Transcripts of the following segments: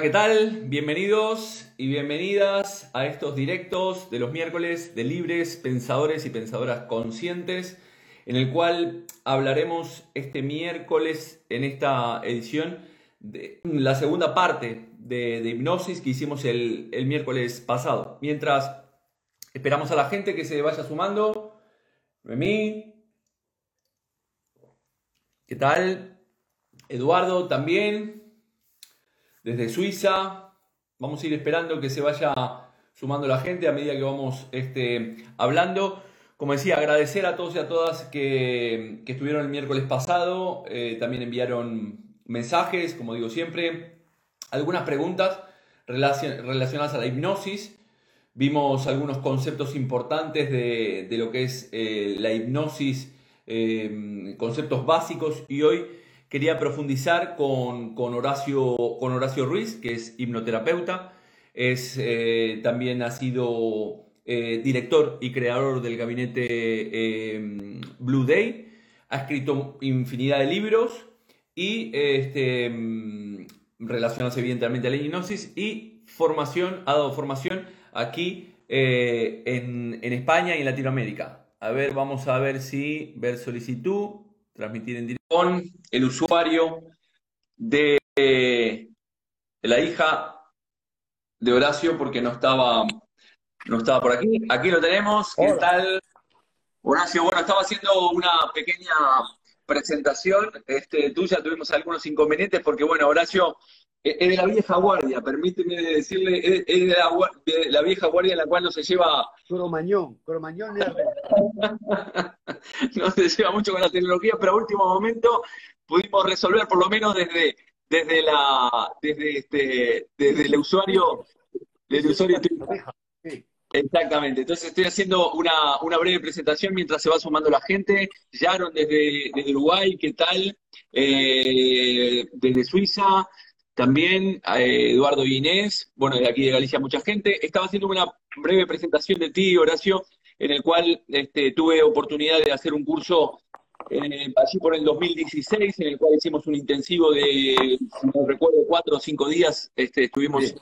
¿qué tal? Bienvenidos y bienvenidas a estos directos de los miércoles de libres pensadores y pensadoras conscientes, en el cual hablaremos este miércoles en esta edición de la segunda parte de, hipnosis que hicimos el, el miércoles pasado. Mientras esperamos a la gente que se vaya sumando, Remy, ¿qué tal? Eduardo también, desde Suiza. Vamos a ir esperando que se vaya sumando la gente a medida que vamos este, hablando. Como decía, agradecer a todos y a todas que, estuvieron el miércoles pasado. Eh, también enviaron mensajes, como digo siempre, algunas preguntas relacionadas a la hipnosis. Vimos algunos conceptos importantes de, lo que es eh, la hipnosis, eh, conceptos básicos y hoy quería profundizar con, Horacio, con Horacio Ruiz, que es hipnoterapeuta, es, eh, también ha sido eh, director y creador del gabinete eh, Blue Day, ha escrito infinidad de libros y este, mm, relacionados evidentemente a la hipnosis y formación, ha dado formación aquí en, en España y en Latinoamérica. A ver, vamos a ver si ver solicitud transmitir en directo con el usuario de, la hija de Horacio porque no estaba, no estaba por aquí. Aquí lo tenemos. ¿Qué tal? Horacio, bueno, estaba haciendo una pequeña presentación este, tuya, tuvimos algunos inconvenientes porque, bueno, Horacio es de la vieja guardia, permíteme decirle, es de la, vieja guardia en la cual no se lleva... Cromañón, Cromañón no se lleva mucho con la tecnología, pero a último momento pudimos resolver por lo menos desde, desde la desde este desde el usuario desde el usuario Exactamente, entonces estoy haciendo una, una, breve presentación mientras se va sumando la gente. Yaron desde, desde Uruguay, ¿qué tal? Eh, desde Suiza, también eh, Eduardo Inés, bueno, de aquí de Galicia mucha gente. Estaba haciendo una breve presentación de ti, Horacio, en el cual este, tuve oportunidad de hacer un curso eh, allí por el 2016, en el cual hicimos un intensivo de, si no recuerdo, cuatro o cinco días. Este, estuvimos aquí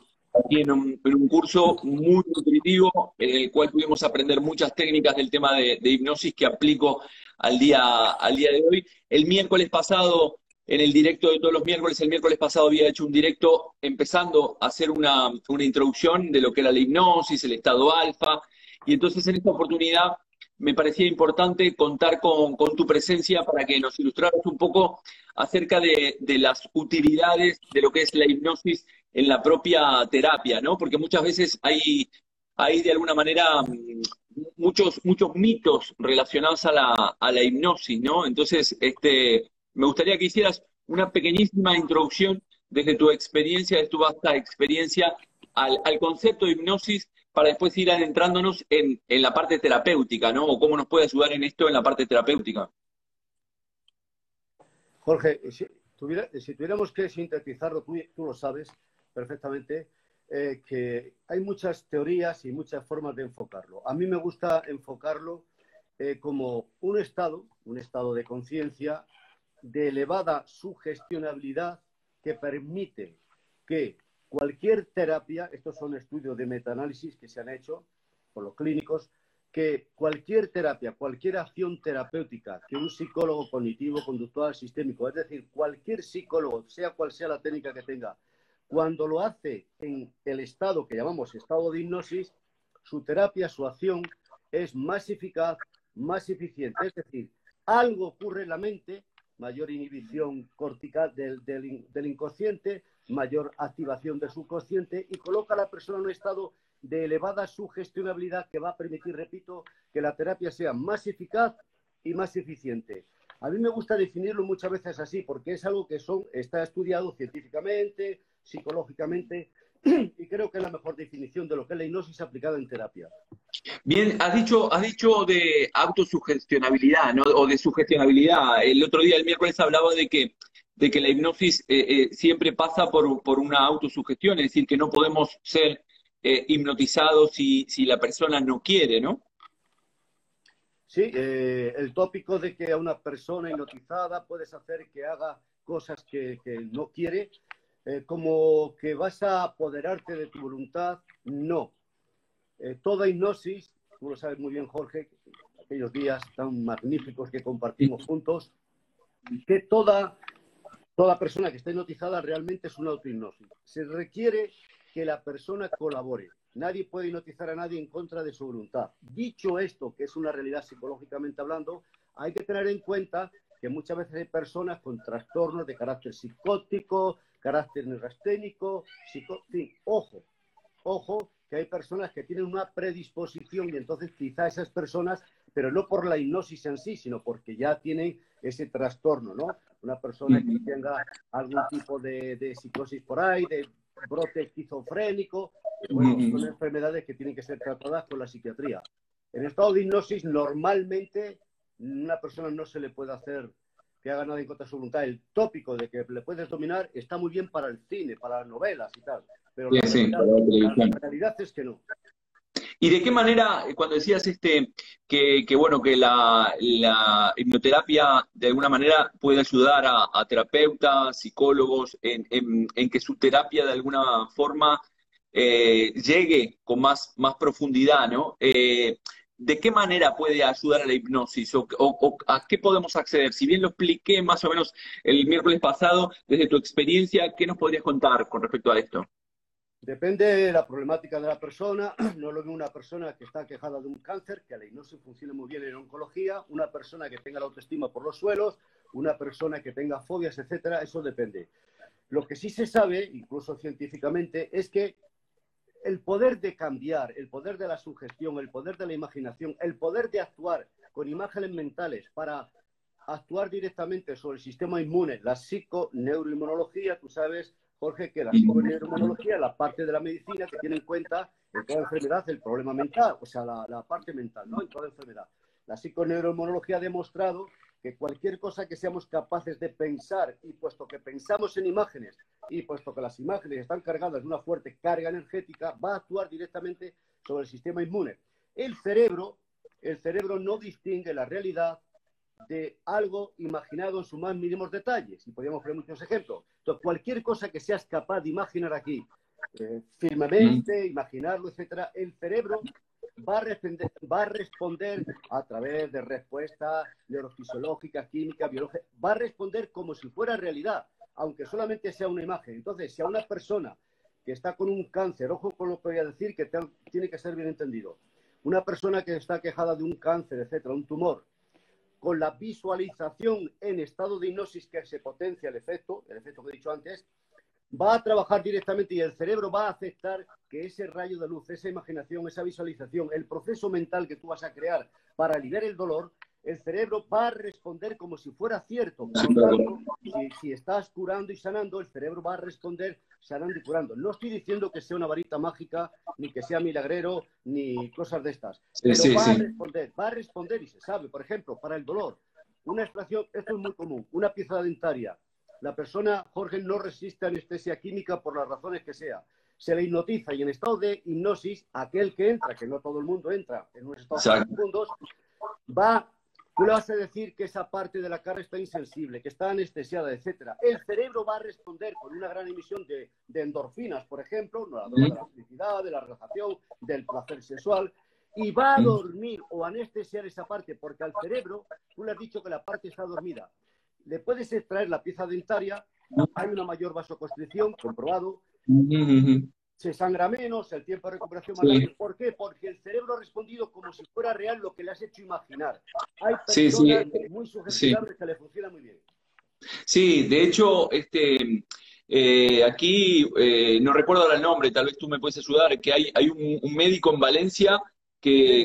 en un, curso muy nutritivo, en el cual pudimos aprender muchas técnicas del tema de, de hipnosis que aplico al día, al día de hoy. El miércoles pasado en el directo de todos los miércoles. El miércoles pasado había hecho un directo empezando a hacer una, introducción de lo que era la hipnosis, el estado alfa. Y entonces en esta oportunidad me parecía importante contar con, tu presencia para que nos ilustraras un poco acerca de, las utilidades de lo que es la hipnosis en la propia terapia, ¿no? Porque muchas veces hay, hay de alguna manera mm, muchos, muchos mitos relacionados a la, a la hipnosis, ¿no? Entonces, este, me gustaría que hicieras una pequeñísima introducción desde tu experiencia, de tu vasta experiencia, al, concepto de hipnosis para después ir adentrándonos en, la parte terapéutica, ¿no? O cómo nos puede ayudar en esto en la parte terapéutica. Jorge, si, tuviéramos que sintetizarlo, tú, lo sabes perfectamente, eh, que hay muchas teorías y muchas formas de enfocarlo. A mí me gusta enfocarlo eh, como un estado, un estado de conciencia de elevada sugestionabilidad que permite que cualquier terapia, estos son estudios de metaanálisis que se han hecho por los clínicos, que cualquier terapia, cualquier acción terapéutica que un psicólogo cognitivo, conductual, sistémico, es decir, cualquier psicólogo, sea cual sea la técnica que tenga, cuando lo hace en el estado que llamamos estado de hipnosis, su terapia, su acción es más eficaz, más eficiente. Es decir, algo ocurre en la mente mayor inhibición cortical del, inconsciente, mayor activación del subconsciente y coloca a la persona en un estado de elevada sugestionabilidad que va a permitir, repito, que la terapia sea más eficaz y más eficiente. A mí me gusta definirlo muchas veces así porque es algo que está estudiado científicamente, psicológicamente, y creo que es la mejor definición de lo que es la hipnosis aplicada en terapia. Bien, has dicho, has dicho de autosugestionabilidad, ¿no? O de sugestionabilidad. El otro día, el miércoles, hablaba de que, de que la hipnosis eh, eh, siempre pasa por, por, una autosugestión, es decir, que no podemos ser eh, hipnotizados si, si la persona no quiere, ¿no? Sí, el tópico de que a una persona hipnotizada puedes hacer que haga cosas que, que no quiere, eh, como que vas a apoderarte de tu voluntad, no. Eh, toda hipnosis, tú lo sabes muy bien, Jorge, aquellos días tan magníficos que compartimos juntos, que toda, toda persona que está hipnotizada realmente es una autohipnosis. Se requiere que la persona colabore. Nadie puede hipnotizar a nadie en contra de su voluntad. Dicho esto, que es una realidad psicológicamente hablando, hay que tener en cuenta que muchas veces hay personas con trastornos de carácter psicótico, carácter neurasténico, psico... ojo, ojo, que hay personas que tienen una predisposición y entonces quizá esas personas, pero no por la hipnosis en sí, sino porque ya tienen ese trastorno, ¿no? Una persona que tenga algún tipo de, de psicosis por ahí, de brote esquizofrénico, bueno, son enfermedades que tienen que ser tratadas con la psiquiatría. En estado de hipnosis, normalmente, una persona no se le puede hacer que haga nada en contra de su voluntad. El tópico de que le puedes dominar está muy bien para el cine, para las novelas y tal, pero la, realidad, es que no. ¿Y de qué manera, cuando decías este, que, bueno, que la, hipnoterapia de alguna manera puede ayudar a, terapeutas, psicólogos, en, que su terapia de alguna forma eh, llegue con más, más profundidad, ¿no? Eh, ¿de qué manera puede ayudar a la hipnosis o, a qué podemos acceder? Si bien lo expliqué más o menos el miércoles pasado, desde tu experiencia, ¿qué nos podrías contar con respecto a esto? Depende de la problemática de la persona. No lo mismo una persona que está quejada de un cáncer, que la hipnosis funcione muy bien en oncología, una persona que tenga la autoestima por los suelos, una persona que tenga fobias, etcétera, eso depende. Lo que sí se sabe, incluso científicamente, es que el poder de cambiar, el poder de la sugestión, el poder de la imaginación, el poder de actuar con imágenes mentales para actuar directamente sobre el sistema inmune, la psiconeuroinmunología, tú sabes, Jorge, que la psiconeuroinmunología es la parte de la medicina que tiene en cuenta en toda enfermedad el problema mental, o sea, la, parte mental, ¿no? En toda enfermedad. La psiconeuroinmunología ha demostrado que cualquier cosa que seamos capaces de pensar, y puesto que pensamos en imágenes, y puesto que las imágenes están cargadas de una fuerte carga energética, va a actuar directamente sobre el sistema inmune. El cerebro, el cerebro no distingue la realidad de algo imaginado en sus más mínimos detalles. Y podríamos poner muchos ejemplos. Entonces, cualquier cosa que seas capaz de imaginar aquí, eh, firmemente, imaginarlo, etcétera, el cerebro va a, responder, va a responder a través de respuestas neurofisiológicas, químicas, biológicas, va a responder como si fuera realidad, aunque solamente sea una imagen. Entonces, si a una persona que está con un cáncer, ojo con lo que voy a decir, que tiene que ser bien entendido, una persona que está quejada de un cáncer, etcétera, un tumor, con la visualización en estado de hipnosis que se potencia el efecto, el efecto que he dicho antes, va a trabajar directamente y el cerebro va a aceptar que ese rayo de luz, esa imaginación, esa visualización, el proceso mental que tú vas a crear para aliviar el dolor, el cerebro va a responder como si fuera cierto. si, estás curando y sanando, el cerebro va a responder sanando y curando. No estoy diciendo que sea una varita mágica, ni que sea milagrero, ni cosas de estas. pero va a responder, va a responder y se sabe. Por ejemplo, para el dolor, una extracción, esto es muy común, una pieza dentaria la persona, Jorge, no resiste anestesia química por las razones que sea. Se le hipnotiza y en estado de hipnosis, aquel que entra, que no todo el mundo entra en un estado de segundos, va, vas a decir que esa parte de la cara está insensible, que está anestesiada, etcétera. El cerebro va a responder con una gran emisión de, endorfinas, por ejemplo, de la felicidad, de la relajación, del placer sexual, y va a dormir o anestesiar esa parte, porque al cerebro, tú le has dicho que la parte está dormida le puedes extraer la pieza dentaria, hay una mayor vasoconstricción, comprobado, se sangra menos, el tiempo de recuperación más rápido. ¿Por qué? Porque el cerebro ha respondido como si fuera real lo que le has hecho imaginar. Hay personas muy sugestionables que le funciona muy bien. Sí, de hecho, este, eh, aquí, eh, no recuerdo ahora el nombre, tal vez tú me puedes ayudar, que hay, hay un médico en Valencia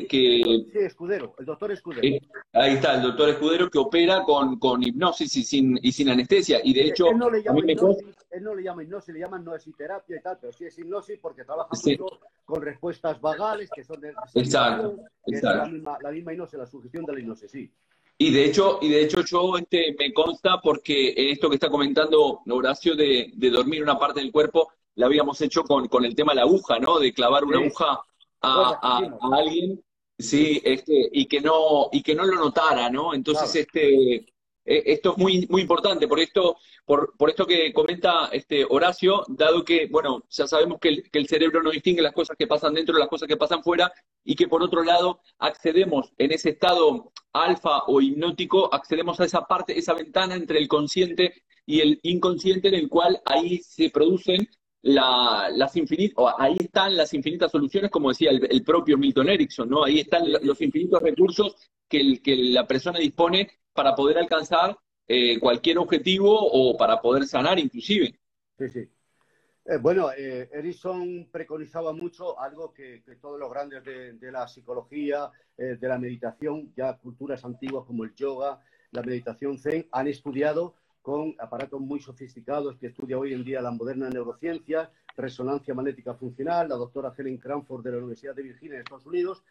que, Sí, Escudero, el doctor Escudero. Eh, ahí está, el doctor Escudero que opera con, con hipnosis y sin, y sin anestesia. Y de hecho, él no le llama, hipnosis, él no le llama hipnosis, le llama noesiterapia y tal, pero sí es hipnosis porque trabaja mucho con respuestas vagales que son de... Exacto, exacto. la, misma, la misma hipnosis, la sugestión de la hipnosis, sí. Y de hecho, y de hecho yo este, me consta porque esto que está comentando Horacio de, de dormir una parte del cuerpo, la habíamos hecho con, con el tema de la aguja, ¿no? De clavar una aguja a, alguien, sí, este, y que no, y que no lo notara, ¿no? Entonces, este, eh, esto es muy, muy importante, por esto, por, por esto que comenta este Horacio, dado que, bueno, ya sabemos que el, que el, cerebro no distingue las cosas que pasan dentro de las cosas que pasan fuera, y que por otro lado accedemos en ese estado alfa o hipnótico, accedemos a esa parte, esa ventana entre el consciente y el inconsciente en el cual ahí se producen la, las infinitas, ahí están las infinitas soluciones, como decía el, propio Milton Erickson, ¿no? Ahí están los infinitos recursos que, la persona dispone para poder alcanzar eh, cualquier objetivo o para poder sanar inclusive. Sí, sí. Eh, bueno, eh, Erickson preconizaba mucho algo que, todos los grandes de, la psicología, eh, de la meditación, ya culturas antiguas como el yoga, la meditación zen, han estudiado con aparatos muy sofisticados que estudia hoy en día la moderna neurociencia, resonancia magnética funcional, la doctora Helen Cranford de la Universidad de Virginia en Estados Unidos,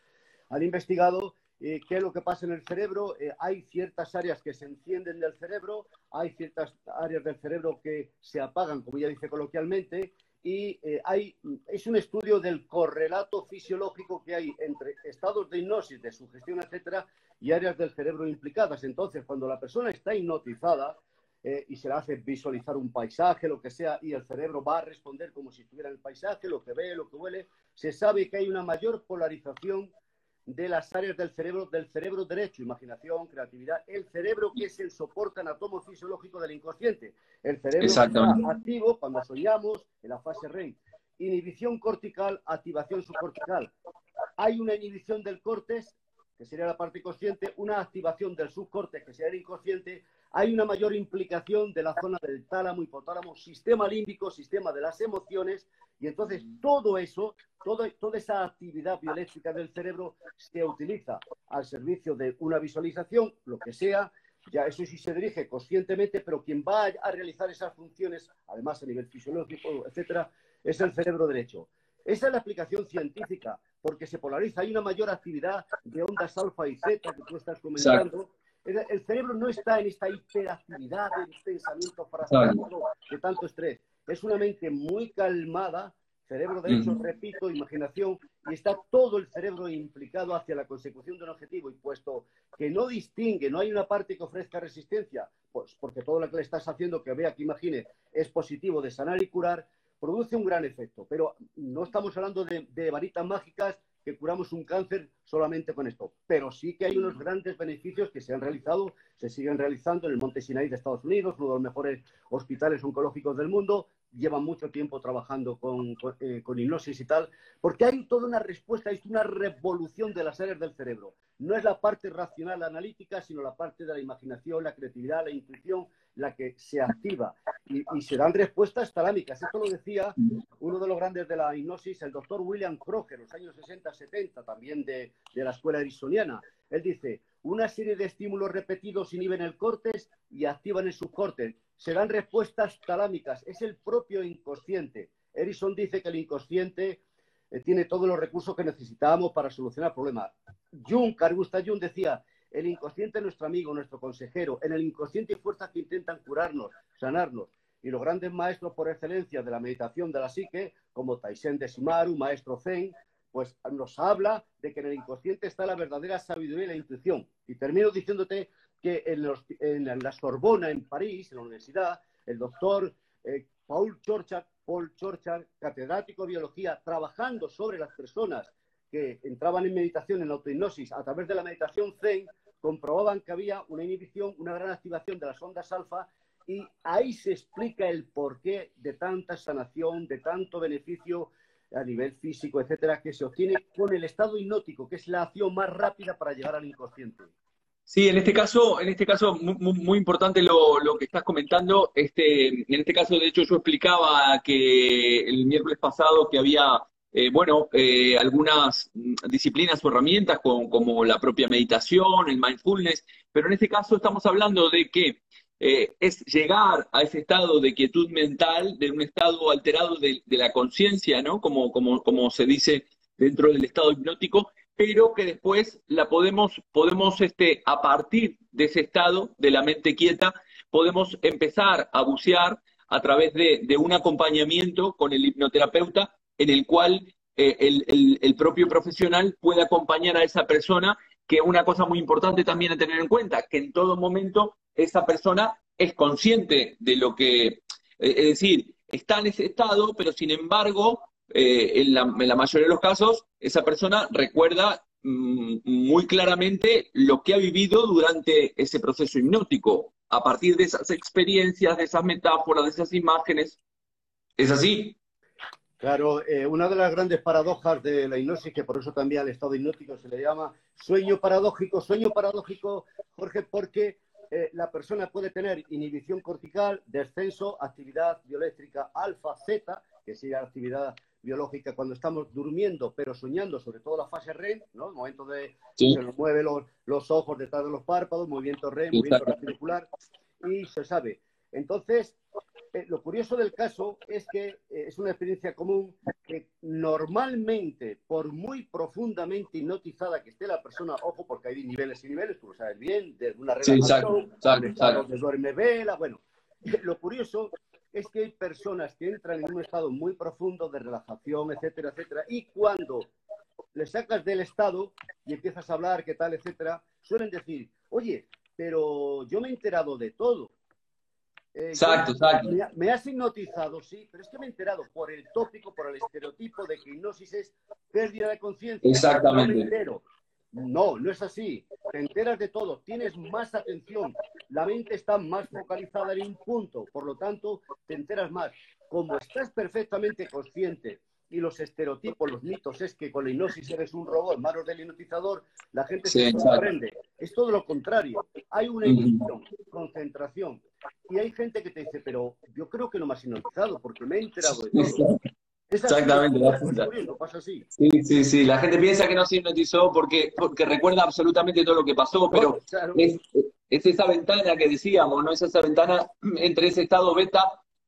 han investigado eh, qué es lo que pasa en el cerebro. Eh, hay ciertas áreas que se encienden del cerebro, hay ciertas áreas del cerebro que se apagan, como ya dice coloquialmente, y eh, hay, es un estudio del correlato fisiológico que hay entre estados de hipnosis, de sugestión, etcétera, y áreas del cerebro implicadas. Entonces, cuando la persona está hipnotizada, eh, y se le hace visualizar un paisaje, lo que sea, y el cerebro va a responder como si estuviera en el paisaje, lo que ve, lo que huele, se sabe que hay una mayor polarización de las áreas del cerebro, del cerebro derecho, imaginación, creatividad, el cerebro que es el soporte anatomofisiológico del inconsciente. El cerebro está activo cuando soñamos en la fase REM. Inhibición cortical, activación subcortical. Hay una inhibición del córtex, que sería la parte consciente, una activación del subcórtex, que sería el inconsciente, hay una mayor implicación de la zona del tálamo, hipotálamo, sistema límbico, sistema de las emociones, y entonces todo eso, toda esa actividad bioeléctrica del cerebro se utiliza al servicio de una visualización, lo que sea, ya eso sí se dirige conscientemente, pero quien va a realizar esas funciones, además a nivel fisiológico, etcétera, es el cerebro derecho. Esa es la aplicación científica, porque se polariza, hay una mayor actividad de ondas alfa y zeta que tú estás comentando. El, cerebro no está en esta hiperactividad del pensamiento parasitático de tanto estrés. Es una mente muy calmada, cerebro derecho, mm. repito, imaginación, y está todo el cerebro implicado hacia la consecución de un objetivo. Y puesto que no distingue, no hay una parte que ofrezca resistencia, pues porque todo lo que le estás haciendo, que vea, que imagine, es positivo de sanar y curar, produce un gran efecto. Pero no estamos hablando de, de varitas mágicas que curamos un cáncer solamente con esto, pero sí que hay unos grandes beneficios que se han realizado, se siguen realizando en el Monte Sinai de Estados Unidos, uno de los mejores hospitales oncológicos del mundo, llevan mucho tiempo trabajando con, eh, con, hipnosis y tal, porque hay toda una respuesta, hay una revolución de las áreas del cerebro. No es la parte racional analítica, sino la parte de la imaginación, la creatividad, la intuición, la que se activa. Y, se dan respuestas talámicas. Esto lo decía uno de los grandes de la hipnosis, el doctor William Kroger, en los años 60-70, también de, de la escuela arizoniana. Él dice, una serie de estímulos repetidos inhiben el córtex y activan el subcórtex se dan respuestas talámicas, es el propio inconsciente. Erison dice que el inconsciente eh, tiene todos los recursos que necesitamos para solucionar problemas. Jung, Carl Gustav Jung decía, el inconsciente es nuestro amigo, nuestro consejero. En el inconsciente hay fuerzas que intentan curarnos, sanarnos. Y los grandes maestros por excelencia de la meditación de la psique, como Taisen de Shimaru, maestro Zen, pues nos habla de que en el inconsciente está la verdadera sabiduría y la intuición. Y termino diciéndote que en, los, la Sorbona, en París, en la universidad, el doctor eh, Paul Chorchard, Paul Chorchard, catedrático de biología, trabajando sobre las personas que entraban en meditación, en autohipnosis, a través de la meditación Zen, comprobaban que había una inhibición, una gran activación de las ondas alfa y ahí se explica el porqué de tanta sanación, de tanto beneficio a nivel físico, etcétera, que se obtiene con el estado hipnótico, que es la acción más rápida para llegar al inconsciente. Sí, en este caso, en este caso muy, muy importante lo, lo, que estás comentando. Este, en este caso, de hecho, yo explicaba que el miércoles pasado que había, eh, bueno, eh, algunas disciplinas o herramientas como, como, la propia meditación, el mindfulness, pero en este caso estamos hablando de que eh, es llegar a ese estado de quietud mental, de un estado alterado de, de la conciencia, ¿no? Como, como, como se dice dentro del estado hipnótico, pero que después la podemos, podemos este, a partir de ese estado de la mente quieta, podemos empezar a bucear a través de, de un acompañamiento con el hipnoterapeuta en el cual eh, el, el, el, propio profesional puede acompañar a esa persona, que una cosa muy importante también a tener en cuenta, que en todo momento esa persona es consciente de lo que, eh, es decir, está en ese estado, pero sin embargo, eh, en, la, mayoría de los casos, esa persona recuerda mm, muy claramente lo que ha vivido durante ese proceso hipnótico, a partir de esas experiencias, de esas metáforas, de esas imágenes. ¿Es así? Claro, eh, una de las grandes paradojas de la hipnosis, que por eso también al estado hipnótico se le llama sueño paradójico, sueño paradójico, Jorge, porque eh, la persona puede tener inhibición cortical, descenso, actividad bioeléctrica alfa, zeta, que sería actividad biológica cuando estamos durmiendo, pero soñando, sobre todo la fase REM, ¿no? El momento de que se nos mueve los, ojos detrás de los párpados, movimiento REM, movimiento reticular, y se sabe. Entonces, eh, lo curioso del caso es que eh, es una experiencia común que normalmente, por muy profundamente hipnotizada que esté la persona, ojo, porque hay niveles y niveles, tú lo sabes bien, de una relajación, de duerme vela, bueno, lo curioso es que hay personas que entran en un estado muy profundo de relajación, etcétera, etcétera, y cuando le sacas del estado y empiezas a hablar, qué tal, etcétera, suelen decir, oye, pero yo me he enterado de todo. Eh, exacto, exacto. Me, has hipnotizado, sí, pero es que me he enterado por el tópico, por el estereotipo de que hipnosis es pérdida de conciencia. Exactamente. No, no es así. Te enteras de todo, tienes más atención, la mente está más focalizada en un punto, por lo tanto, te enteras más. Como estás perfectamente consciente y los estereotipos, los mitos, es que con la hipnosis eres un robot en manos del hipnotizador, la gente se sorprende. Es todo lo contrario. Hay una ilusión, concentración. Y hay gente que te dice, pero yo creo que no me has hipnotizado porque me he enterado de todo. Exactamente. Sí, sí, sí. La gente piensa que no se hipnotizó porque, porque recuerda absolutamente todo lo que pasó, pero es, esa ventana que decíamos, ¿no? Es esa ventana entre ese estado beta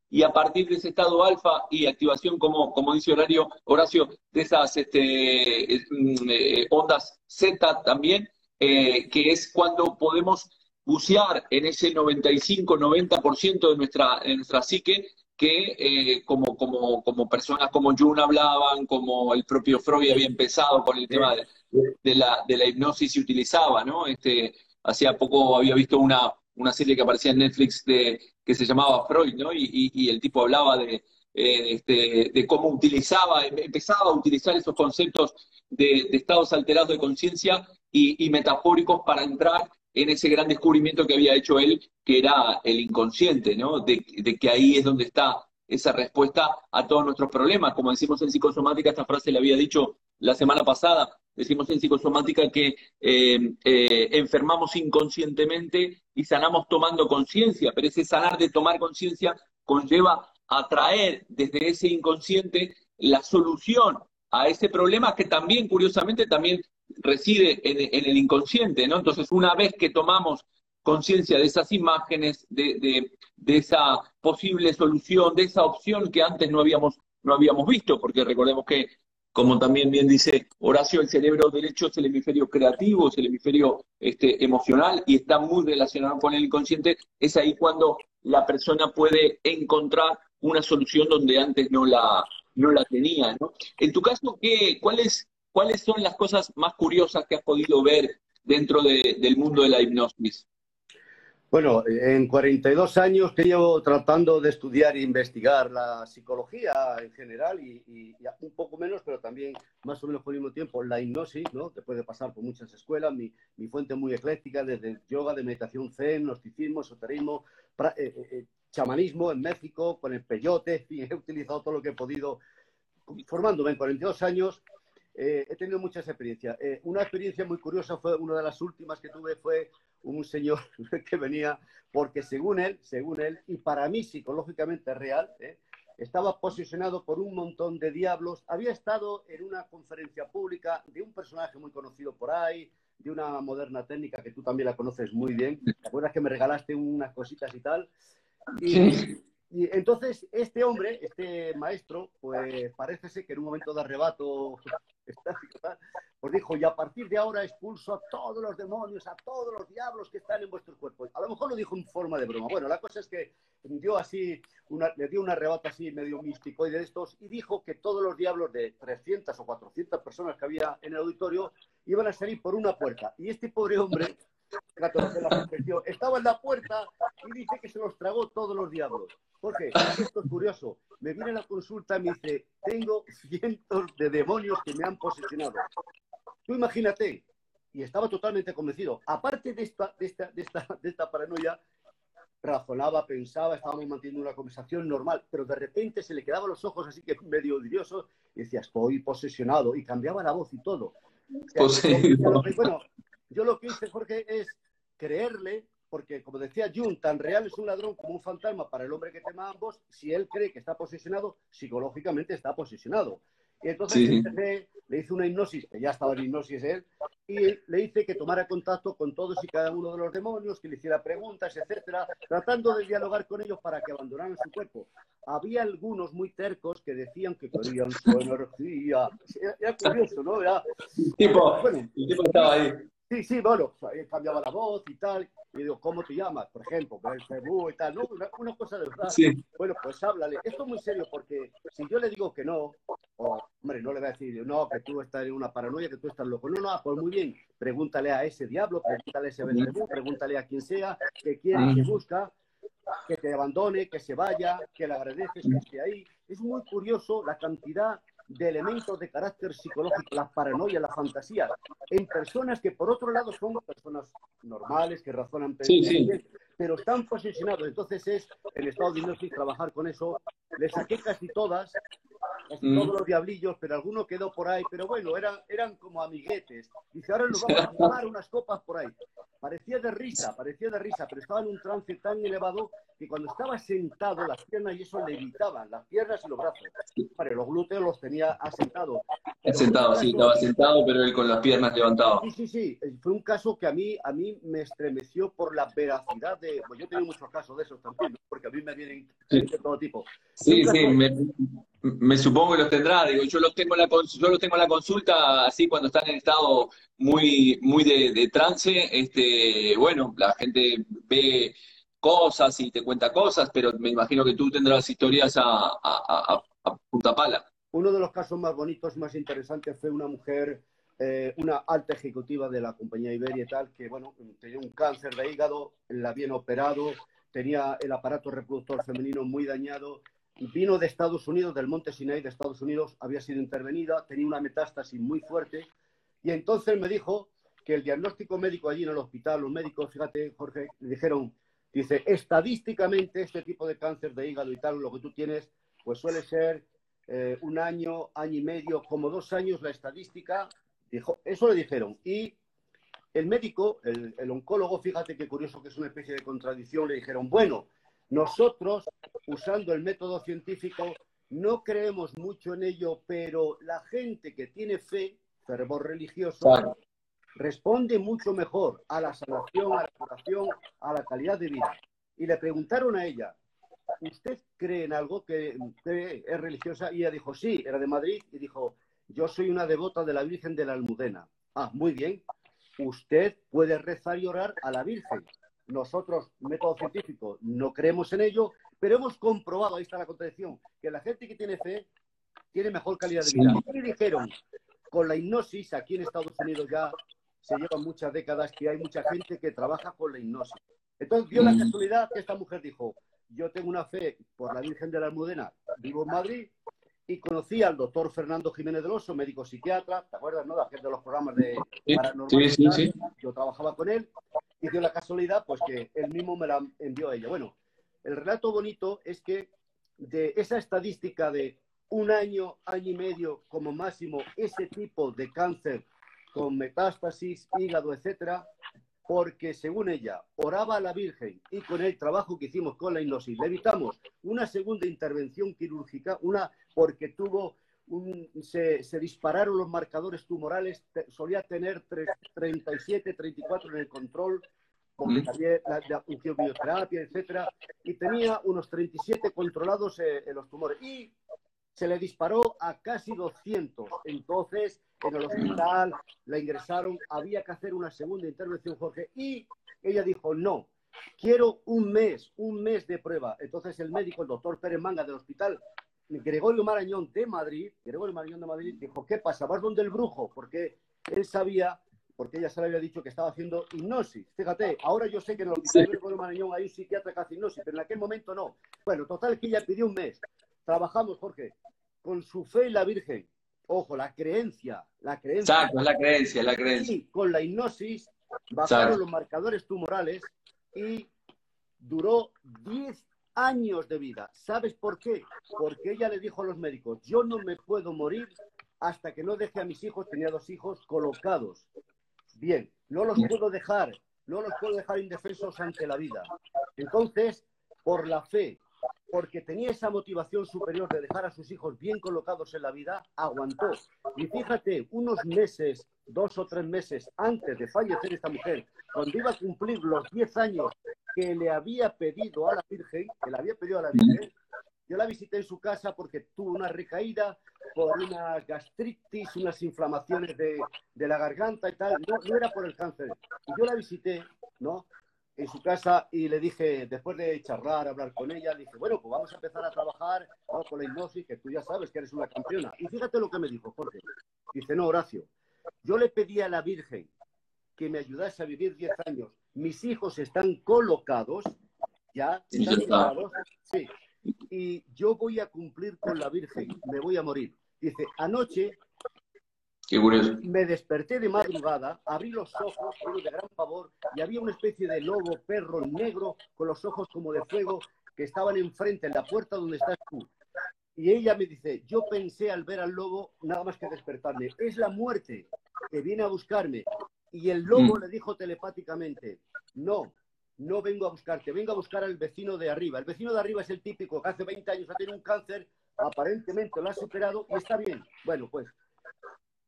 y a partir de ese estado alfa y activación, como, como dice Horario, Horacio, de esas este, mm, eh, ondas Z también, eh, que es cuando podemos bucear en ese 95-90% de nuestra, de nuestra psique que eh, como, como, como personas como Jung hablaban, como el propio Freud había empezado con el tema de, la, de la hipnosis y utilizaba, ¿no? Este, hacía poco había visto una, una serie que aparecía en Netflix de, que se llamaba Freud, ¿no? Y, y, el tipo hablaba de, eh, este, de cómo utilizaba, empezaba a utilizar esos conceptos de, estados alterados de conciencia y, y metafóricos para entrar en ese gran descubrimiento que había hecho él, que era el inconsciente, ¿no? De, que ahí es donde está esa respuesta a todos nuestros problemas. Como decimos en psicosomática, esta frase la había dicho la semana pasada, decimos en psicosomática que eh, eh, enfermamos inconscientemente y sanamos tomando conciencia, pero ese sanar de tomar conciencia conlleva a traer desde ese inconsciente la solución a ese problema que también, curiosamente, también reside en, el inconsciente, ¿no? Entonces, una vez que tomamos conciencia de esas imágenes, de, esa posible solución, de esa opción que antes no habíamos, no habíamos visto, porque recordemos que, como también bien dice Horacio, el cerebro derecho es el hemisferio creativo, es el hemisferio este, emocional y está muy relacionado con el inconsciente, es ahí cuando la persona puede encontrar una solución donde antes no la, no la tenía. ¿no? En tu caso, ¿qué, ¿cuál es ¿cuáles son las cosas más curiosas que has podido ver dentro del mundo de la hipnosis? Bueno, en 42 años que llevo tratando de estudiar e investigar la psicología en general y, un poco menos, pero también más o menos por el mismo tiempo la hipnosis, ¿no? Después de pasar por muchas escuelas, mi, fuente muy ecléctica, desde yoga, de meditación zen, gnosticismo, esoterismo, eh, eh, eh, chamanismo en México, con el peyote, y he utilizado todo lo que he podido formándome en 42 años eh, he tenido muchas experiencias. Eh, una experiencia muy curiosa fue, una de las últimas que tuve fue un señor que venía, porque según él, según él, y para mí psicológicamente real, eh, estaba posicionado por un montón de diablos. Había estado en una conferencia pública de un personaje muy conocido por ahí, de una moderna técnica que tú también la conoces muy bien. ¿Te acuerdas que me regalaste unas cositas y tal? Y, y entonces este hombre, este maestro, pues parece que en un momento de arrebato pues dijo, y a partir de ahora expulso a todos los demonios, a todos los diablos que están en vuestros cuerpos. A lo mejor lo dijo en forma de broma. Bueno, la cosa es que dio así, le dio un arrebato así medio místico y de estos, y dijo que todos los diablos de 300 o 400 personas que había en el auditorio iban a salir por una puerta. Y este pobre hombre Estaba en la puerta y dice que se los tragó todos los diablos. Porque esto es curioso. Me viene a la consulta y me dice, tengo cientos de demonios que me han posesionado. Tú imagínate, y estaba totalmente convencido. Aparte de esta, de esta, de esta, de esta paranoia, razonaba, pensaba, estábamos manteniendo una conversación normal, pero de repente se le quedaban los ojos así que medio odiosos y decía, estoy posesionado, y cambiaba la voz y todo. bueno, yo lo que hice, Jorge, es creerle, porque como decía Jung, tan real es un ladrón como un fantasma para el hombre que tema a ambos, si él cree que está posesionado, psicológicamente está posesionado. Y entonces le hice una hipnosis, que ya estaba en hipnosis él, y le hice que tomara contacto con todos y cada uno de los demonios, que le hiciera preguntas, etcétera, tratando de dialogar con ellos para que abandonaran su cuerpo. Había algunos muy tercos que decían que querían su energía. Era, curioso, ¿no? Era, tipo, bueno, el tipo estaba ahí. Sí, sí, bueno, cambiaba la voz y tal. Y digo, ¿cómo te llamas? Por ejemplo, y tal, ¿no? Una, cosa de verdad. Sí. Bueno, pues háblale. Esto es muy serio porque si yo le digo que no, o, hombre, no le voy a decir, no, que tú estás en una paranoia, que tú estás loco. No, no, pues muy bien. Pregúntale a ese diablo, pregúntale a ese Belcebú, pregúntale a quien sea, que quiere, que busca, que te abandone, que se vaya, que le agradeces que esté ahí. Es muy curioso la cantidad de elementos de carácter psicológico, la paranoia, la fantasía, en personas que por otro lado son personas normales, que razonan, pero están posicionados. Entonces es el estado de hipnosis trabajar con eso. Le saqué casi todas, casi mm. todos los diablillos, pero alguno quedó por ahí. Pero bueno, eran, eran como amiguetes. Dice, ahora nos vamos a tomar unas copas por ahí. Parecía de risa, parecía de risa, pero estaba en un trance tan elevado que cuando estaba sentado las piernas y eso le evitaban, las piernas y los brazos. Vale, los glúteos los tenía asentados. Sentado, sí, estaba sentado, pero él con las piernas levantadas. Sí, sí, sí. Fue un caso que a mí, a mí me estremeció por la veracidad de... Pues yo tengo muchos casos de esos también, porque a mí me vienen de todo tipo. Sí, sí, me, supongo que los tendrá. Yo los tengo en la, yo los tengo en la consulta así cuando están en estado muy, muy de, trance, este, bueno, la gente ve cosas y te cuenta cosas, pero me imagino que tú tendrás historias a, punta pala. Uno de los casos más bonitos, más interesantes, fue una mujer, eh, una alta ejecutiva de la compañía Iberia y tal, que bueno, tenía un cáncer de hígado, la habían operado, tenía el aparato reproductor femenino muy dañado, vino de Estados Unidos, del Monte Sinai de Estados Unidos, había sido intervenida, tenía una metástasis muy fuerte y entonces me dijo que el diagnóstico médico allí en el hospital, los médicos, fíjate, Jorge, le dijeron, dice, estadísticamente este tipo de cáncer de hígado y tal, lo que tú tienes, pues suele ser eh, un año, año y medio, como dos años la estadística. Dijo, eso le dijeron. Y el médico, el, el oncólogo, fíjate qué curioso que es una especie de contradicción, le dijeron, bueno, nosotros, usando el método científico, no creemos mucho en ello, pero la gente que tiene fe fervor religioso, responde mucho mejor a la sanación, a la curación, a la calidad de vida. Y le preguntaron a ella, ¿usted cree en algo que, es religiosa? Y ella dijo, sí, era de Madrid, y dijo, yo soy una devota de la Virgen de la Almudena. Ah, muy bien. Usted puede rezar y orar a la Virgen. Nosotros, método científico, no creemos en ello, pero hemos comprobado, ahí está la contradicción, que la gente que tiene fe tiene mejor calidad de vida. Y dijeron, con la hipnosis, aquí en Estados Unidos ya se llevan muchas décadas que hay mucha gente que trabaja con la hipnosis. Entonces dio la mm. casualidad que esta mujer dijo, yo tengo una fe por la Virgen de la Almudena, vivo en Madrid, y conocí al doctor Fernando Jiménez del Oso, médico psiquiatra, ¿te acuerdas, no? De los programas de paranormal. Sí, sí, yo trabajaba con él, y dio la casualidad, pues que él mismo me la envió a ella. Bueno, el relato bonito es que de esa estadística de un año, año y medio como máximo ese tipo de cáncer con metástasis, hígado, etcétera, porque según ella oraba a la Virgen y con el trabajo que hicimos con la hipnosis le evitamos una segunda intervención quirúrgica, una porque tuvo un, se, dispararon los marcadores tumorales, solía tener 37, 34 en el control, porque también la, la, bioterapia, etcétera, y tenía unos 37 controlados eh, en los tumores. Y se le disparó a casi 200. Entonces, en el hospital la ingresaron, había que hacer una segunda intervención, Jorge, y ella dijo, no, quiero un mes, un mes de prueba. Entonces el médico, el doctor Pérez Manga del hospital, Gregorio Marañón de Madrid, Gregorio Marañón de Madrid, dijo, ¿qué pasa? ¿Vas donde el brujo? Porque él sabía porque ella se le había dicho que estaba haciendo hipnosis. Fíjate, ahora yo sé que en el hospital de Marañón hay un psiquiatra que hace hipnosis, pero en aquel momento no. Bueno, total que ella pidió un mes. Trabajamos, Jorge, con su fe y la Virgen. Ojo, la creencia, la creencia. Exacto, la creencia, la creencia. Y con la hipnosis bajaron los marcadores tumorales y duró 10 años de vida. ¿Sabes por qué? Porque ella le dijo a los médicos, yo no me puedo morir hasta que no deje a mis hijos, tenía dos hijos colocados. Bien, no los puedo dejar, no los puedo dejar indefensos ante la vida. Entonces, por la fe, porque tenía esa motivación superior de dejar a sus hijos bien colocados en la vida, aguantó. Y fíjate, unos meses, dos o tres meses antes de fallecer esta mujer, cuando iba a cumplir los 10 años que le había pedido a la Virgen, que le había pedido a la Virgen, yo la visité en su casa porque tuvo una recaída por una gastritis, unas inflamaciones de, la garganta y tal. No, no, era por el cáncer. Y yo la visité, ¿no? En su casa y le dije, después de charlar, hablar con ella, le dije, bueno, pues vamos a empezar a trabajar con la hipnosis, que tú ya sabes que eres una campeona. Y fíjate lo que me dijo, Jorge. Dice, no, Horacio, yo le pedí a la Virgen que me ayudase a vivir 10 años. Mis hijos están colocados, ya, están colocados, sí, y yo voy a cumplir con la Virgen, me voy a morir. Dice, anoche me desperté de madrugada, abrí los ojos, de gran favor, y había una especie de lobo, perro negro, con los ojos como de fuego, que estaban enfrente, en la puerta donde estás tú. Y ella me dice, yo pensé al ver al lobo nada más que despertarme, es la muerte que viene a buscarme. Y el lobo mm. le dijo telepáticamente, no, no vengo a buscarte, vengo a buscar al vecino de arriba. El vecino de arriba es el típico que hace 20 años ha tenido un cáncer, aparentemente lo ha superado y está bien. Bueno, pues,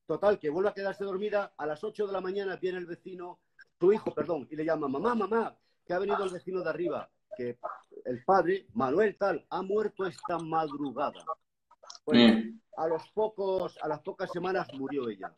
total, que vuelve a quedarse dormida, a las 8 de la mañana viene el vecino, tu hijo, perdón, y le llama, mamá, mamá, que ha venido el vecino de arriba, que el padre, Manuel tal, ha muerto esta madrugada. Pues, mm. a los pocos, a las pocas semanas murió ella.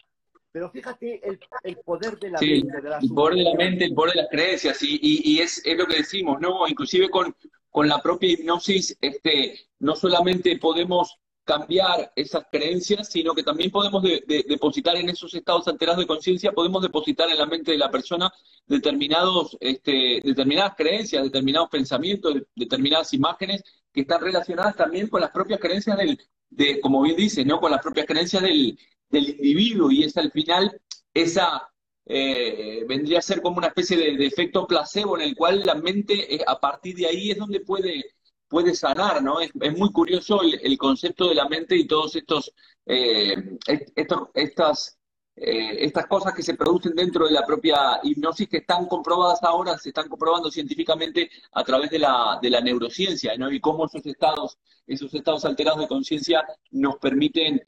Pero fíjate el, poder de la mente, de la El poder de la mente, el poder de las creencias, y, y, es, es, lo que decimos, ¿no? Inclusive con, con la propia hipnosis, este, no solamente podemos cambiar esas creencias, sino que también podemos depositar en esos estados alterados de conciencia, podemos depositar en la mente de la persona determinados, este, determinadas creencias, determinados pensamientos, determinadas imágenes que están relacionadas también con las propias creencias del, de, como bien dice, ¿no? Con las propias creencias del, del individuo y es al final esa eh, vendría a ser como una especie de, efecto placebo en el cual la mente eh, a partir de ahí es donde puede, puede sanar, ¿no? Es, muy curioso el, concepto de la mente y todos estos, eh, estas, estas cosas que se producen dentro de la propia hipnosis que están comprobadas ahora, se están comprobando científicamente a través de la, de la neurociencia, ¿no? Y cómo esos estados, esos estados alterados de conciencia nos permiten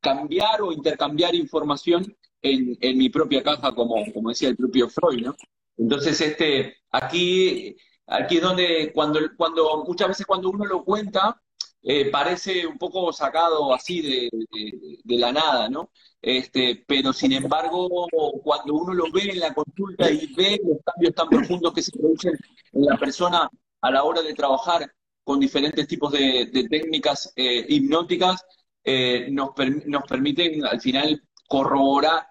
cambiar o intercambiar información en, en, mi propia caja, como, decía el propio Freud, ¿no? Entonces, este, aquí, aquí es donde, cuando, cuando, muchas veces cuando uno lo cuenta, eh, parece un poco sacado así de, de, la nada, ¿no? Este, pero sin embargo, cuando uno lo ve en la consulta y ve los cambios tan profundos que se producen en la persona a la hora de trabajar con diferentes tipos de, técnicas eh, hipnóticas, eh, nos, nos permiten al final corroborar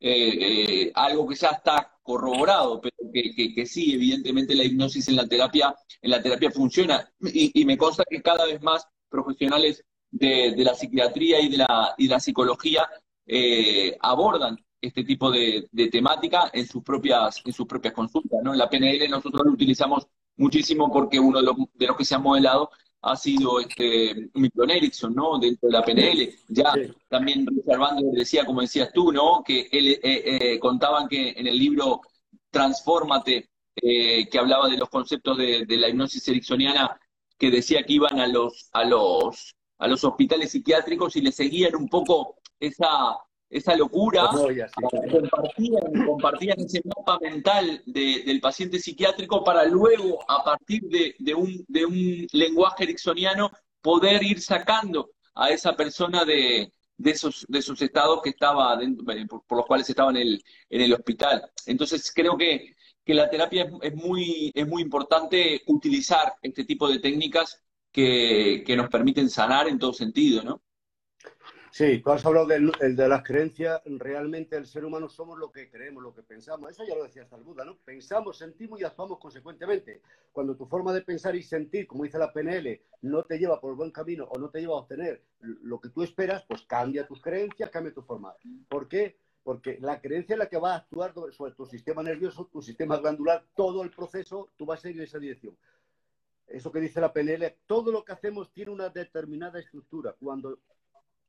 eh, eh, algo que ya está corroborado, pero que, que, sí, evidentemente la hipnosis en la terapia, en la terapia funciona. Y, me consta que cada vez más profesionales de, la psiquiatría y de la, y la psicología abordan este tipo de, temática en sus propias, en sus propias consultas. ¿no? En la PNL nosotros lo utilizamos muchísimo porque uno de los, de los que se ha modelado ha sido este Milton Erickson, ¿no? Dentro de la PNL. Ya también Richard decía, como decías tú, ¿no? Que él eh, eh, contaban que en el libro Transfórmate, eh, que hablaba de los conceptos de, la hipnosis ericksoniana, que decía que iban a los, a los, a los hospitales psiquiátricos y le seguían un poco esa, esa locura, compartían, ese mapa mental del paciente psiquiátrico para luego, a partir de, un, de un lenguaje ericksoniano, poder ir sacando a esa persona de, de esos, de estados que estaba por, los cuales estaba en el, en el hospital. Entonces creo que, que la terapia es, muy, es muy importante utilizar este tipo de técnicas que, que nos permiten sanar en todo sentido, ¿no? Sí, tú has hablado del, de las creencias. Realmente el ser humano somos lo que creemos, lo que pensamos. Eso ya lo decía hasta el Buda, ¿no? Pensamos, sentimos y actuamos consecuentemente. Cuando tu forma de pensar y sentir, como dice la PNL, no te lleva por el buen camino o no te lleva a obtener lo que tú esperas, pues cambia tus creencias, cambia tu forma. ¿Por qué? Porque la creencia es la que va a actuar sobre tu sistema nervioso, tu sistema glandular, todo el proceso, tú vas a ir en esa dirección. Eso que dice la PNL, todo lo que hacemos tiene una determinada estructura. Cuando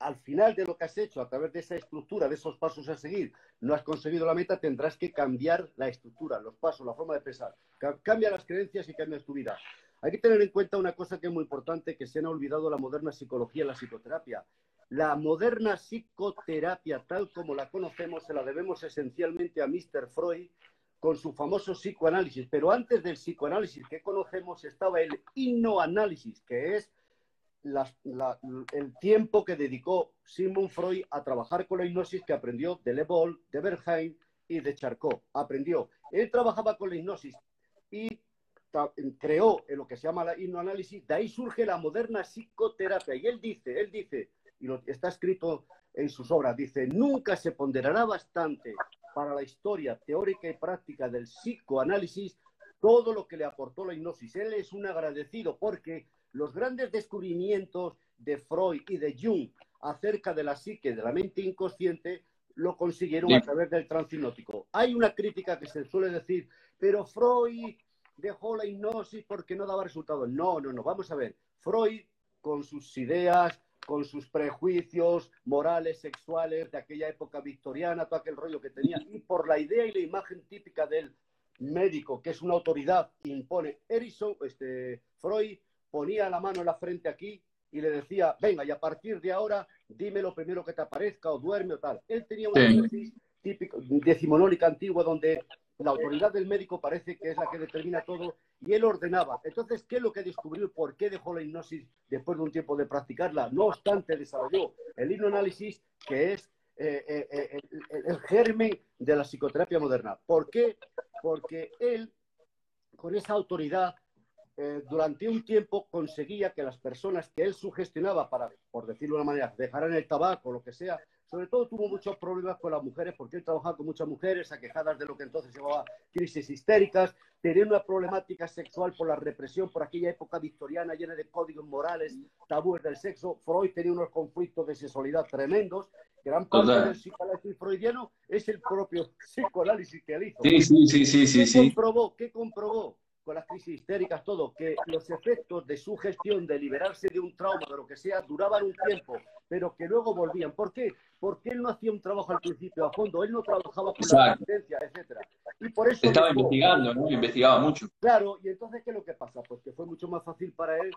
al final de lo que has hecho, a través de esa estructura, de esos pasos a seguir, no has conseguido la meta, tendrás que cambiar la estructura, los pasos, la forma de pensar. Cambia las creencias y cambias tu vida. Hay que tener en cuenta una cosa que es muy importante, que se han olvidado la moderna psicología, la psicoterapia. La moderna psicoterapia, tal como la conocemos, se la debemos esencialmente a Mr. Freud con su famoso psicoanálisis. Pero antes del psicoanálisis que conocemos estaba el hipnoanálisis, que es el tiempo que dedicó Sigmund Freud a trabajar con la hipnosis que aprendió de Le Bon, de Bernheim y de Charcot. Aprendió. Él trabajaba con la hipnosis y creó en lo que se llama la hipnoanálisis. De ahí surge la moderna psicoterapia. Y él dice, él dice, y lo, está escrito en sus obras, dice, nunca se ponderará bastante para la historia teórica y práctica del psicoanálisis todo lo que le aportó la hipnosis. Él es un agradecido porque los grandes descubrimientos de Freud y de Jung acerca de la psique, de la mente inconsciente, lo consiguieron a través del transinótico. Hay una crítica que se suele decir, pero Freud dejó la hipnosis porque no daba resultados. No, no, no, vamos a ver. Freud, con sus ideas, con sus prejuicios morales, sexuales de aquella época victoriana, todo aquel rollo que tenía, y por la idea y la imagen típica del médico, que es una autoridad que impone Erickson, este, Freud, ponía la mano en la frente aquí y le decía, venga, y a partir de ahora dime lo primero que te aparezca o duerme o tal. Él tenía una hipnosis típico, decimonónica antigua donde la autoridad del médico parece que es la que determina todo y él ordenaba. Entonces, ¿qué es lo que descubrió? ¿Por qué dejó la hipnosis después de un tiempo de practicarla? No obstante, desarrolló el hipnoanálisis, que es eh, eh, eh, el, germen de la psicoterapia moderna. ¿Por qué? Porque él, con esa autoridad, eh, durante un tiempo conseguía que las personas que él sugestionaba para, por decirlo de una manera, dejaran el tabaco lo que sea, sobre todo tuvo muchos problemas con las mujeres porque él trabajaba con muchas mujeres aquejadas de lo que entonces llamaba crisis histéricas, tenía una problemática sexual por la represión, por aquella época victoriana llena de códigos morales, tabúes del sexo. Freud tenía unos conflictos de sexualidad tremendos. Gran parte del psicoanálisis freudiano es el propio psicoanálisis que él hizo. Sí, sí, sí, sí, sí. ¿Qué comprobó? ¿Qué comprobó? Con las crisis histéricas, todo, que los efectos de su gestión, de liberarse de un trauma, de lo que sea, duraban un tiempo, pero que luego volvían. ¿Por qué? Porque él no hacía un trabajo al principio a fondo, él no trabajaba con la resistencia, etcétera. Y por eso estaba investigando, ¿no? Investigaba mucho. Claro, y entonces ¿qué es lo que pasa? Pues que fue mucho más fácil para él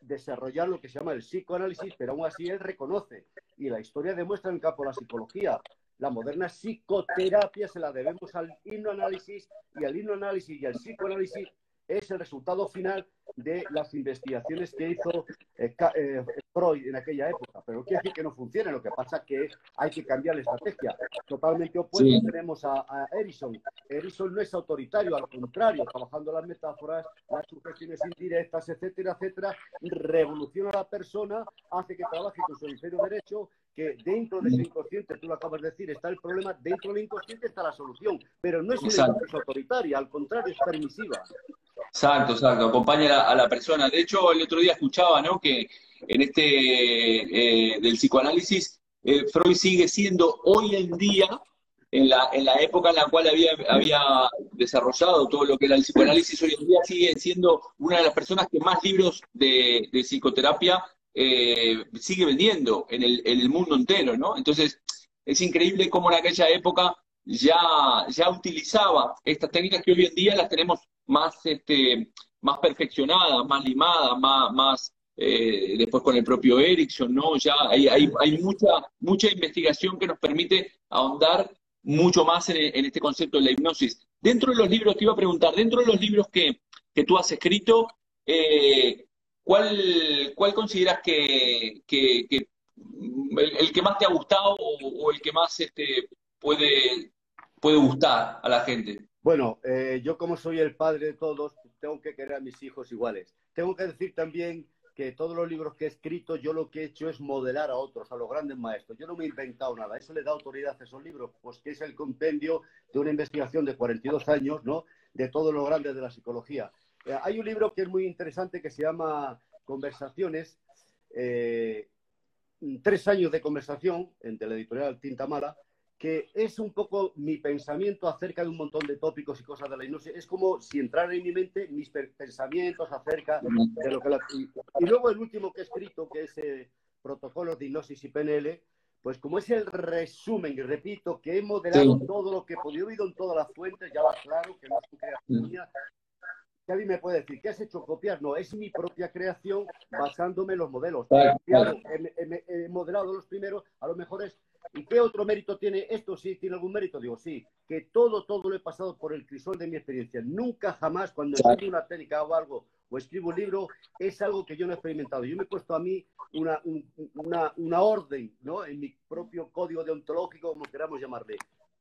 desarrollar lo que se llama el psicoanálisis, pero aún así él reconoce, y la historia demuestra en el campo de la psicología, la moderna psicoterapia se la debemos al hipnoanálisis y al hipnoanálisis y al psicoanálisis es el resultado final de las investigaciones que hizo eh, eh, Freud en aquella época. Pero no quiere decir que no funcione, lo que pasa es que hay que cambiar la estrategia. Totalmente opuesto tenemos a, a. Erison no es autoritario, al contrario, trabajando las metáforas, las sugestiones indirectas, etcétera, etcétera, revoluciona a la persona, hace que trabaje con su hemisferio derecho, que dentro de ese inconsciente, tú lo acabas de decir, está el problema, dentro del inconsciente está la solución, pero no es una autoritaria, al contrario, es permisiva. Exacto, exacto, acompaña a la, persona. De hecho, el otro día escuchaba, ¿no? Que en este eh, del psicoanálisis, eh, Freud sigue siendo hoy en día, en la, en la época en la cual había, había desarrollado todo lo que era el psicoanálisis, hoy en día sigue siendo una de las personas que más libros de, psicoterapia eh, sigue vendiendo en el, en el mundo entero, ¿no? Entonces, es increíble cómo en aquella época ya, ya utilizaba estas técnicas que hoy en día las tenemos más, este, más perfeccionadas, más limadas, más, más eh, después con el propio Erickson, ¿no? Ya hay, hay, hay, mucha, mucha investigación que nos permite ahondar mucho más en, este concepto de la hipnosis. Dentro de los libros, te iba a preguntar, dentro de los libros que, que tú has escrito, eh, ¿cuál, ¿cuál consideras que, que, el, que más te ha gustado o, el que más este, puede, puede gustar a la gente? Bueno, eh, yo como soy el padre de todos, tengo que querer a mis hijos iguales. Tengo que decir también que todos los libros que he escrito, yo lo que he hecho es modelar a otros, a los grandes maestros. Yo no me he inventado nada. Eso le da autoridad a esos libros, pues que es el compendio de una investigación de 42 años, ¿no? De todos los grandes de la psicología. Eh, hay un libro que es muy interesante que se llama Conversaciones. Eh, tres años de conversación entre la editorial Tinta Mala que es un poco mi pensamiento acerca de un montón de tópicos y cosas de la industria. Es como si entrara en mi mente mis pensamientos acerca de lo que la... Y luego el último que he escrito, que es eh, Protocolos de Hipnosis y PNL, pues como es el resumen, y repito, que he modelado todo lo que he podido, oído en todas las fuentes, ya va claro que no es creación mía, alguien me puede decir, ¿qué has hecho copiar? No, es mi propia creación basándome en los modelos. he, modelado los primeros, a lo mejor es ¿Y qué otro mérito tiene esto? ¿Sí tiene algún mérito? Digo, sí, que todo, todo lo he pasado por el crisol de mi experiencia. Nunca jamás cuando escribo una técnica o algo o escribo un libro, es algo que yo no he experimentado. Yo me he puesto a mí una, una, una orden, ¿no? En mi propio código deontológico, como queramos llamarle.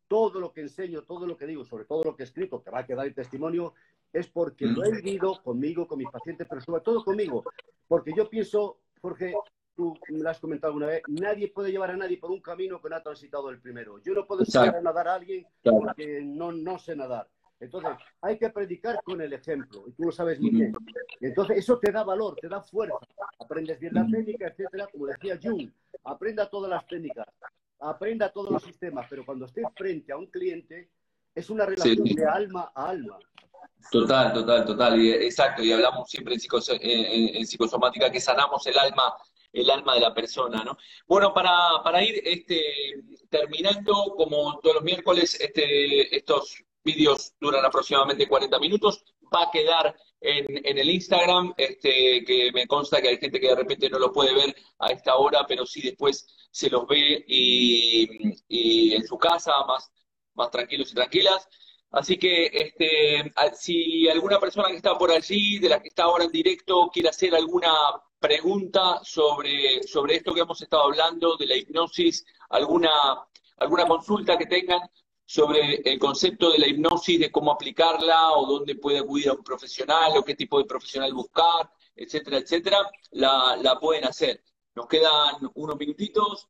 Todo lo que enseño, todo lo que digo, sobre todo lo que he escrito, que va a quedar en testimonio, es porque lo he mm. vivido conmigo, con mis pacientes, pero sobre todo conmigo. Porque yo pienso, Jorge, tú me lo has comentado alguna vez, nadie puede llevar a nadie por un camino que no ha transitado el primero. Yo no puedo enseñar a nadar a alguien porque no, no sé nadar. Entonces, hay que predicar con el ejemplo, y tú lo sabes muy bien. Entonces, eso te da valor, te da fuerza. Aprendes bien la técnica, etcétera, como decía Jung, aprenda todas las técnicas, aprenda todos los sistemas, pero cuando estés frente a un cliente, es una relación de alma a alma. Total, total, total. Y, exacto, y hablamos siempre en psicosomática que sanamos el alma el alma de la persona, ¿no? Bueno, para, para ir este, terminando, como todos los miércoles, este, estos vídeos duran aproximadamente 40 minutos, va a quedar en, en, el Instagram, este, que me consta que hay gente que de repente no lo puede ver a esta hora, pero sí después se los ve y, y en su casa, más, más tranquilos y tranquilas. Así que este, si alguna persona que está por allí, de la que está ahora en directo, quiere hacer alguna pregunta sobre, sobre esto que hemos estado hablando, de la hipnosis, alguna, alguna consulta que tengan sobre el concepto de la hipnosis, de cómo aplicarla o dónde puede acudir a un profesional o qué tipo de profesional buscar, etcétera, etcétera, la, la pueden hacer. Nos quedan unos minutitos,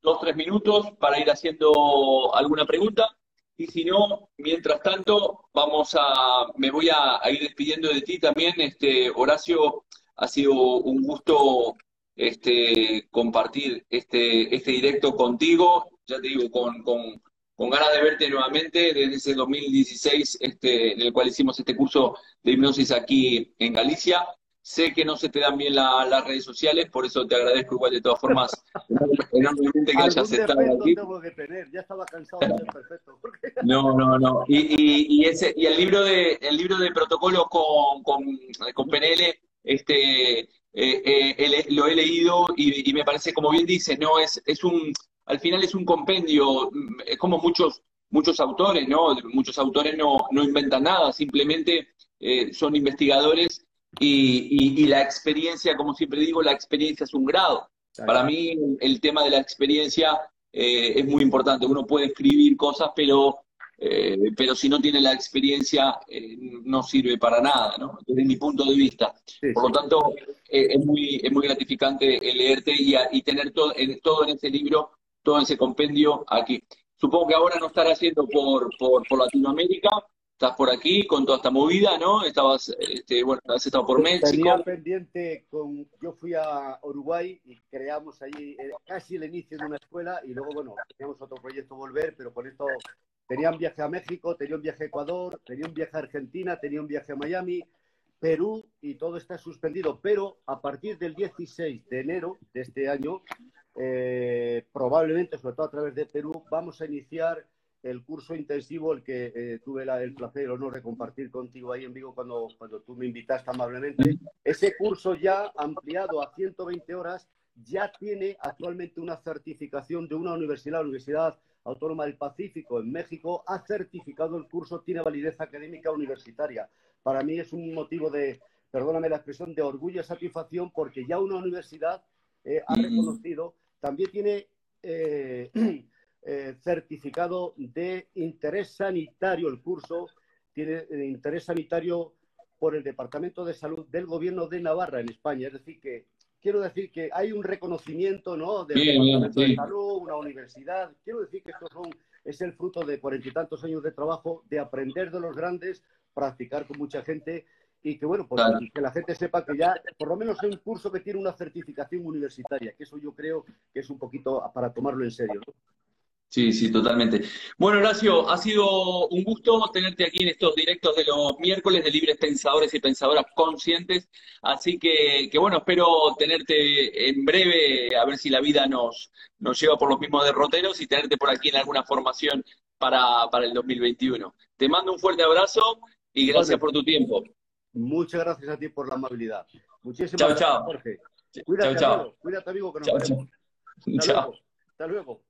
dos, tres minutos para ir haciendo alguna pregunta. Y si no, mientras tanto, vamos a, me voy a, a ir despidiendo de ti también, este, Horacio, ha sido un gusto este, compartir este, este directo contigo, ya te digo, con, con, con ganas de verte nuevamente desde ese 2016 este, en el cual hicimos este curso de hipnosis aquí en Galicia. Sé que no se te dan bien las redes sociales, por eso te agradezco igual de todas formas enormemente que hayas estado aquí. Tengo que tener. Ya estaba cansado de ser perfecto. No, no, no. Y, y, y, ese, y el libro de el libro de protocolo con, con, con PNL este, eh, eh, lo he leído y, me parece, como bien dice, no es, es un, al final es un compendio, mm, es como muchos, muchos autores, ¿no? Muchos autores no, no inventan nada, simplemente eh, son investigadores y, y, la experiencia, como siempre digo, la experiencia es un grado. Para mí el tema de la experiencia es muy importante. Uno puede escribir cosas, pero eh, pero si no tiene la experiencia eh, no sirve para nada, ¿no? Desde mi punto de vista. Por lo tanto, eh, es, muy, es muy gratificante leerte y, y tener todo en, todo en ese libro, todo en ese compendio aquí. Supongo que ahora no estarás haciendo por, por, por Latinoamérica, estás por aquí con toda esta movida, ¿no? Estabas, este, bueno, has estado por México. Tenía pendiente con, yo fui a Uruguay y creamos allí casi el inicio de una escuela y luego, bueno, teníamos otro proyecto volver, pero con esto Tenía un viaje a México, tenía un viaje a Ecuador, tenía un viaje a Argentina, tenía un viaje a Miami, Perú y todo está suspendido. Pero a partir del 16 de enero de este año, eh, probablemente, sobre todo a través de Perú, vamos a iniciar el curso intensivo, el que eh, tuve el placer y el honor de compartir contigo ahí en Vigo cuando, cuando tú me invitaste amablemente. Ese curso ya ampliado a 120 horas ya tiene actualmente una certificación de una universidad, Universidad Autónoma del Pacífico en México ha certificado el curso, tiene validez académica universitaria. Para mí es un motivo de, perdóname la expresión, de orgullo y satisfacción porque ya una universidad eh, ha reconocido, también tiene eh, eh, certificado de interés sanitario el curso, tiene interés sanitario por el Departamento de Salud del Gobierno de Navarra en España. Es decir, que quiero decir que hay un reconocimiento ¿no? del Departamento de Salud, una universidad. Quiero decir que esto son, es el fruto de cuarenta y tantos años de trabajo, de aprender de los grandes, practicar con mucha gente y que bueno, pues, que la gente sepa que ya por lo menos hay un curso que tiene una certificación universitaria, que eso yo creo que es un poquito para tomarlo en serio. ¿no? Sí, sí, totalmente. Bueno, Horacio, ha sido un gusto tenerte aquí en estos directos de los miércoles de Libres Pensadores y Pensadoras Conscientes. Así que, que bueno, espero tenerte en breve, a ver si la vida nos, nos lleva por los mismos derroteros y tenerte por aquí en alguna formación para, para el 2021. Te mando un fuerte abrazo y gracias por tu tiempo. Muchas gracias a ti por la amabilidad. Muchísimas chao, gracias, chao. Jorge. Cuídate, chao, amigo. Cuídate, amigo, que nos chao, vemos. Chao. Hasta luego.